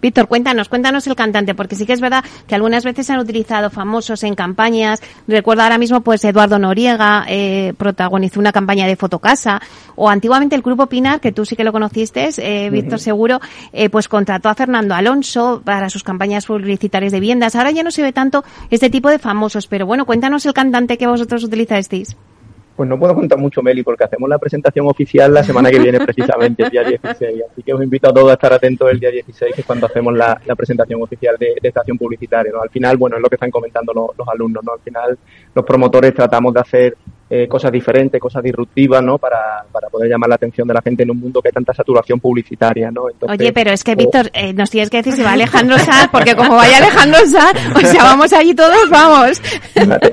A: Víctor, cuéntanos, cuéntanos el cantante, porque sí que es verdad que algunas veces se han utilizado famosos en campañas. Recuerdo ahora mismo, pues Eduardo Noriega eh, protagonizó una campaña de Fotocasa, o antiguamente el Grupo Pinar, que tú sí que lo conociste, eh, Víctor seguro, eh, pues contrató a Fernando Alonso para sus campañas publicitarias de viviendas. Ahora ya no se ve tanto este tipo de famosos, pero bueno, cuéntanos el cantante que vosotros utilizasteis.
E: Pues no puedo contar mucho, Meli, porque hacemos la presentación oficial la semana que viene, precisamente, el día 16. Así que os invito a todos a estar atentos el día 16, que es cuando hacemos la, presentación oficial de, estación publicitaria. ¿no? Al final, bueno, es lo que están comentando los, los alumnos, ¿no? Al final, los promotores tratamos de hacer eh, cosas diferentes, cosas disruptivas, ¿no? Para, para poder llamar la atención de la gente en un mundo que hay tanta saturación publicitaria, ¿no?
A: Oye, pero es que, eh, Víctor, eh, nos tienes que decir si va Alejandro Sanz, porque como vaya Alejandro Sanz, o sea, vamos allí todos, vamos.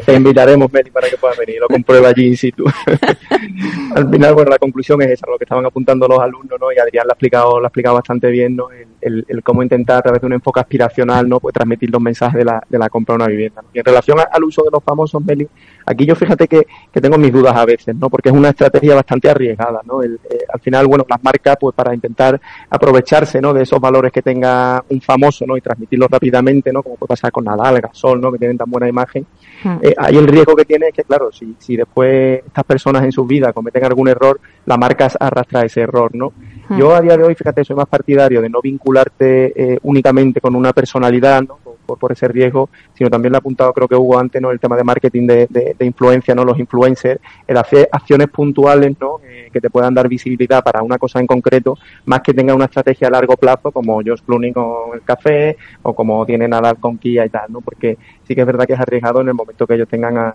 E: Te, invitaremos, Meli, para que puedas venir, lo comprueba allí in situ. Al final, bueno, la conclusión es esa, lo que estaban apuntando los alumnos, ¿no? Y Adrián lo ha explicado, lo ha explicado bastante bien, ¿no? El, el, cómo intentar a través de un enfoque aspiracional, ¿no? Pues transmitir los mensajes de la, de la compra de una vivienda. Y en relación al uso de los famosos, Meli, aquí yo fíjate que, que tengo mis dudas a veces, ¿no? Porque es una estrategia bastante arriesgada, ¿no? El, eh, al final, bueno, las marcas, pues para intentar aprovecharse, ¿no? De esos valores que tenga un famoso, ¿no? Y transmitirlos rápidamente, ¿no? Como puede pasar con Nadal, Gasol, ¿no? Que tienen tan buena imagen. Hmm. Eh, ahí el riesgo que tiene es que, claro, si, si después estas personas en su vida cometen algún error, la marca arrastra ese error, ¿no? Hmm. Yo a día de hoy, fíjate, soy más partidario de no vincularte eh, únicamente con una personalidad, ¿no? Por, ese riesgo, sino también lo ha apuntado, creo que hubo antes, ¿no? El tema de marketing de, de, influencia, ¿no? Los influencers, el hacer acciones puntuales, ¿no? Eh, que te puedan dar visibilidad para una cosa en concreto, más que tenga una estrategia a largo plazo, como Josh Clooney con el café, o como tiene Nadal con Kia y tal, ¿no? Porque sí que es verdad que es arriesgado en el momento que ellos tengan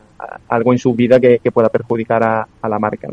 E: algo en su vida que, pueda perjudicar a, la marca.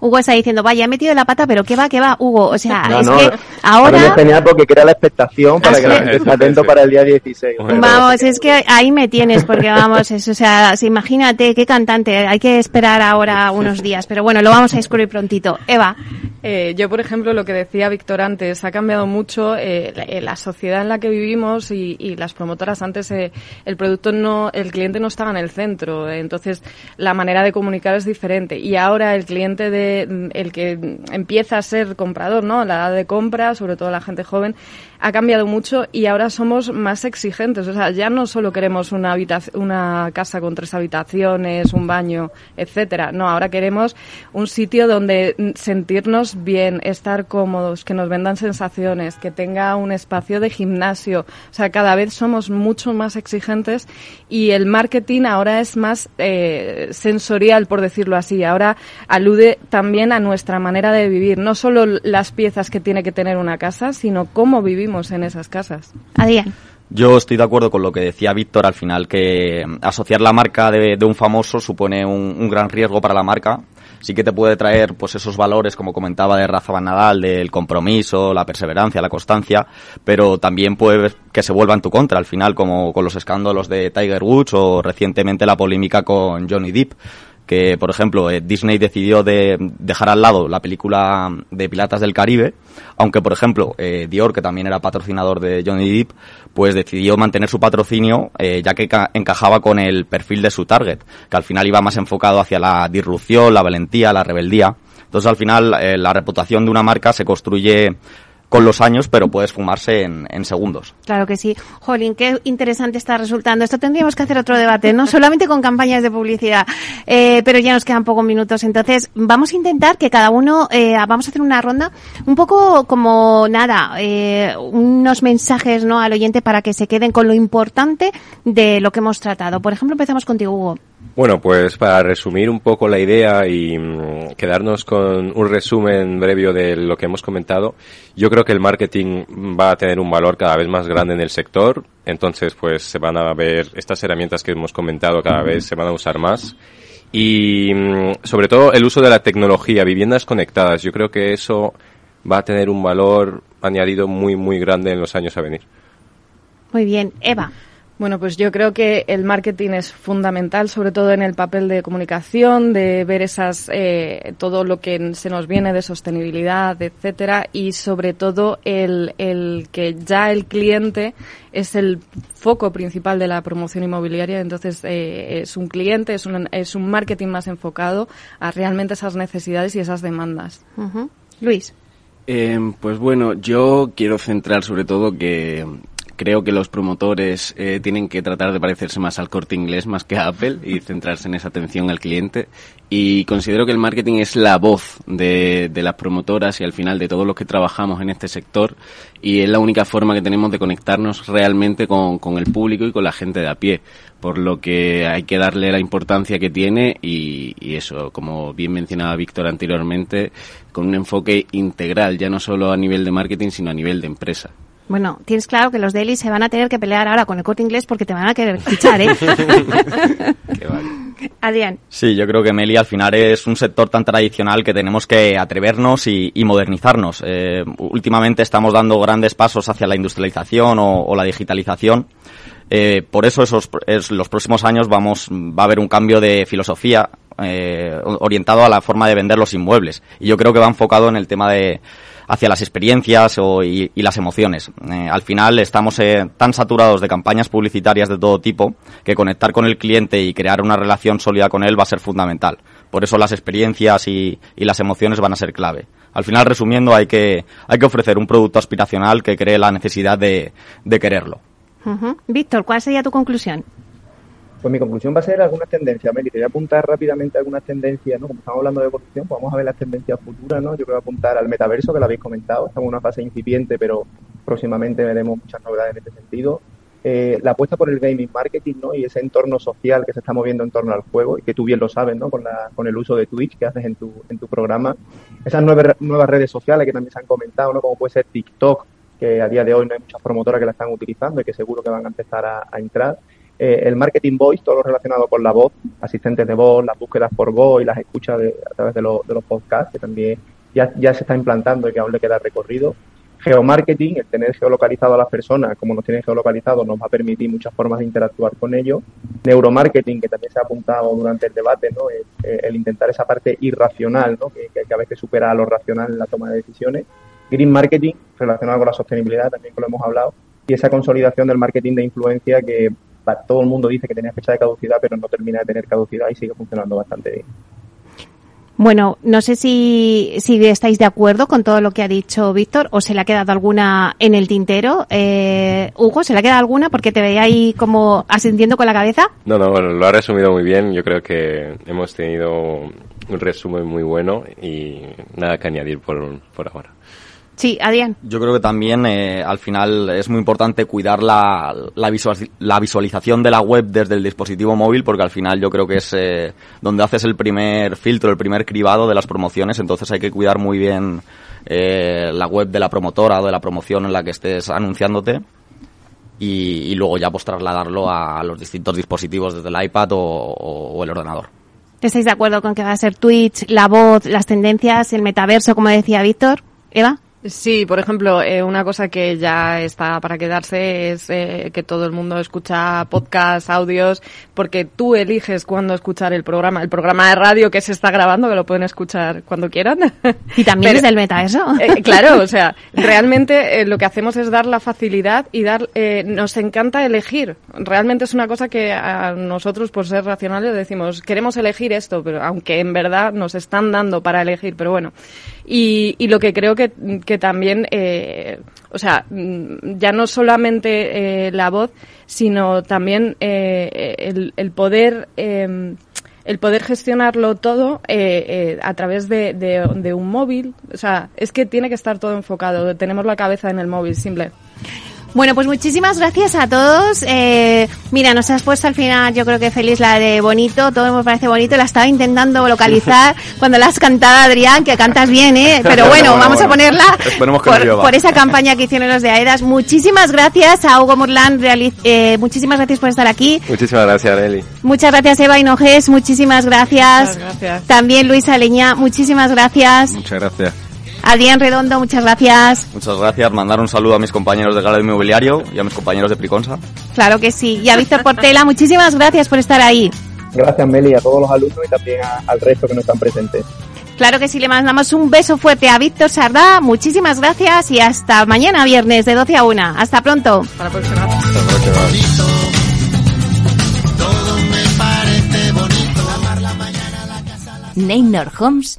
A: Hugo está diciendo, vaya, he metido la pata, pero ¿qué va, qué va, Hugo? O sea, es que ahora...
E: Es genial porque crea la expectación para que la gente esté atento para el día 16.
A: Vamos, es que ahí me tienes, porque vamos, es, o sea, imagínate qué cantante, hay que esperar ahora unos días, pero bueno, lo vamos a descubrir prontito. Eva.
C: Eh, yo, por ejemplo, lo que decía Víctor antes, ha cambiado mucho eh, la, sociedad en la que vivimos y, y las promotoras antes, eh, el producto no, el cliente no estaba en el centro, entonces la manera de comunicar es diferente y ahora el cliente de mm, el que empieza a ser comprador, ¿no? La edad de compra, sobre todo la gente joven, ha cambiado mucho y ahora somos más exigentes. O sea, ya no solo queremos una, una casa con tres habitaciones, un baño, etcétera. No, ahora queremos un sitio donde sentirnos bien, estar cómodos, que nos vendan sensaciones, que tenga un espacio de gimnasio. O sea, cada vez somos mucho más exigentes y el marketing ahora es más eh, sensorial, por decirlo así. Ahora alude también a nuestra manera de vivir, no solo las piezas que tiene que tener una casa, sino cómo vivimos en esas casas.
A: Adrián.
D: Yo estoy de acuerdo con lo que decía Víctor al final, que asociar la marca de, un famoso supone un, gran riesgo para la marca. Sí que te puede traer pues esos valores, como comentaba de Rafa Nadal, del compromiso, la perseverancia, la constancia, pero también puede que se vuelva en tu contra al final, como con los escándalos de Tiger Woods o recientemente la polémica con Johnny Depp que, por ejemplo, eh, Disney decidió de dejar al lado la película de Piratas del Caribe, aunque, por ejemplo, eh, Dior, que también era patrocinador de Johnny Depp, pues decidió mantener su patrocinio eh, ya que encajaba con el perfil de su target, que al final iba más enfocado hacia la disrupción, la valentía, la rebeldía. Entonces, al final, la reputación de una marca se construye con los años, pero puedes fumarse en, en, segundos.
A: Claro que sí. Jolín, qué interesante está resultando. Esto tendríamos que hacer otro debate, no solamente con campañas de publicidad, eh, pero ya nos quedan pocos minutos. Entonces, vamos a intentar que cada uno, eh, vamos a hacer una ronda un poco como nada, eh, unos mensajes no al oyente para que se queden con lo importante de lo que hemos tratado. Por ejemplo, empezamos contigo, Hugo.
F: Bueno, pues para resumir un poco la idea y mm, quedarnos con un resumen breve de lo que hemos comentado, yo creo que el marketing va a tener un valor cada vez más grande en el sector, entonces pues se van a ver estas herramientas que hemos comentado cada vez se van a usar más y mm, sobre todo el uso de la tecnología, viviendas conectadas, yo creo que eso va a tener un valor añadido muy muy grande en los años a venir.
A: Muy bien, Eva.
C: Bueno, pues yo creo que el marketing es fundamental, sobre todo en el papel de comunicación, de ver esas eh, todo lo que se nos viene de sostenibilidad, etcétera, y sobre todo el, el que ya el cliente es el foco principal de la promoción inmobiliaria, entonces eh, es un cliente, es un, es un marketing más enfocado a realmente esas necesidades y esas demandas.
A: Luis.
B: Eh, pues bueno, yo quiero centrar sobre todo que creo que los promotores eh, tienen que tratar de parecerse más al corte inglés más que a Apple y centrarse en esa atención al cliente. Y considero que el marketing es la voz de, las promotoras y al final de todos los que trabajamos en este sector y es la única forma que tenemos de conectarnos realmente con, el público y con la gente de a pie. Por lo que hay que darle la importancia que tiene y, y eso, como bien mencionaba Víctor anteriormente, con un enfoque integral, ya no solo a nivel de marketing, sino a nivel de empresa.
A: Bueno, tienes claro que los delis se van a tener que pelear ahora con el corte inglés porque te van a querer fichar, ¿eh? Adrián.
D: Sí, yo creo que Meli al final es un sector tan tradicional que tenemos que atrevernos y, modernizarnos. Eh, últimamente estamos dando grandes pasos hacia la industrialización o, la digitalización. Eh, por eso esos, es, los próximos años vamos, va a haber un cambio de filosofía eh, orientado a la forma de vender los inmuebles. Y yo creo que va enfocado en el tema de hacia las experiencias y, las emociones. Eh, al final estamos eh, tan saturados de campañas publicitarias de todo tipo que conectar con el cliente y crear una relación sólida con él va a ser fundamental. Por eso las experiencias y, las emociones van a ser clave. Al final, resumiendo, hay que, hay que ofrecer un producto aspiracional que cree la necesidad de, quererlo.
A: Víctor, ¿cuál sería tu conclusión?
E: Pues mi conclusión va a ser algunas tendencias, Meli. Te voy a apuntar rápidamente algunas tendencias, ¿no? Como estamos hablando de evolución, pues vamos a ver las tendencias futuras, ¿no? Yo a apuntar al metaverso, que lo habéis comentado. Estamos en una fase incipiente, pero próximamente veremos muchas novedades en este sentido. Eh, la apuesta por el gaming marketing, ¿no? Y ese entorno social que se está moviendo en torno al juego y que tú bien lo sabes, ¿no? Con, la, con el uso de Twitch que haces en tu, en tu programa. Esas nuevas, nuevas redes sociales que también se han comentado, ¿no? Como puede ser TikTok, que a día de hoy no hay muchas promotoras que la están utilizando y que seguro que van a empezar a entrar. Eh, el marketing voice, todo lo relacionado con la voz, asistentes de voz, las búsquedas por voz y las escuchas a través de, de, los podcasts, que también ya, ya se está implantando y que aún le queda recorrido. Geomarketing, el tener geolocalizado a las personas, como nos tienen geolocalizado, nos va a permitir muchas formas de interactuar con ellos. Neuromarketing, que también se ha apuntado durante el debate, ¿no? el, el intentar esa parte irracional, ¿no? que, que, a veces supera a lo racional en la toma de decisiones. Green Marketing, relacionado con la sostenibilidad, también que lo hemos hablado. Y esa consolidación del marketing de influencia que todo el mundo dice que tenía fecha de caducidad, pero no termina de tener caducidad y sigue funcionando bastante bien.
A: Bueno, no sé si, si estáis de acuerdo con todo lo que ha dicho Víctor o se le ha quedado alguna en el tintero. Eh, Hugo, ¿se le ha quedado alguna porque te veía ahí como asintiendo con la cabeza?
F: No, no, lo ha resumido muy bien. Yo creo que hemos tenido un resumen muy bueno y nada que añadir por, por ahora.
A: Sí, Adrián.
D: Yo creo que también eh, al final es muy importante cuidar la, la, visualización de la web desde el dispositivo móvil porque al final yo creo que es eh, donde haces el primer filtro, el primer cribado de las promociones, entonces hay que cuidar muy bien eh, la web de la promotora o de la promoción en la que estés anunciándote y, luego ya pues trasladarlo a, los distintos dispositivos desde el iPad o, o el ordenador.
A: ¿Estáis de acuerdo con que va a ser Twitch, la voz, las tendencias, el metaverso, como decía Víctor? Eva.
C: Sí, por ejemplo, eh, una cosa que ya está para quedarse es eh, que todo el mundo escucha podcasts, audios, porque tú eliges cuándo escuchar el programa. El programa de radio que se está grabando, que lo pueden escuchar cuando quieran.
A: Y también desde el meta eso.
C: Eh, claro, o sea, realmente lo que hacemos es dar la facilidad y dar, nos encanta elegir. Realmente es una cosa que a nosotros, por ser racionales, decimos, queremos elegir esto, pero aunque en verdad nos están dando para elegir, pero bueno. Y, y lo que creo que, que también, eh, o sea, ya no solamente eh, la voz, sino también eh, el, el, poder em, el poder gestionarlo todo a través de, de, un móvil. O sea, es que tiene que estar todo enfocado. Tenemos la cabeza en el móvil, simple.
A: Bueno, pues muchísimas gracias a todos. Eh, mira, nos has puesto al final, yo creo que feliz la de bonito, todo me parece bonito. La estaba intentando localizar cuando la has cantado, Adrián, que cantas bien, ¿eh? Pero bueno, vamos a ponerla por, esa campaña que hicieron los de AEDAS. Muchísimas gracias a Hugo Morland, eh, muchísimas gracias por estar aquí.
F: Muchísimas gracias, Eli.
A: Muchas gracias, Eva Hinojes, muchísimas gracias.
C: Muchas gracias.
A: También Luisa Leña, muchísimas gracias.
F: Muchas gracias.
A: Adrián Redondo, muchas gracias.
D: Muchas gracias. Mandar un saludo a mis compañeros de Gala Inmobiliario y a mis compañeros de Priconsa.
A: Claro que sí. Y a Víctor Portela, muchísimas gracias por estar ahí.
E: Gracias, Meli, a todos los alumnos y también al resto que no están presentes.
A: Claro que sí, le mandamos un beso fuerte a Víctor Sardá. Muchísimas gracias y hasta mañana viernes de 12 a 1. Hasta pronto.
C: Hasta la próxima.
I: Neynor Homes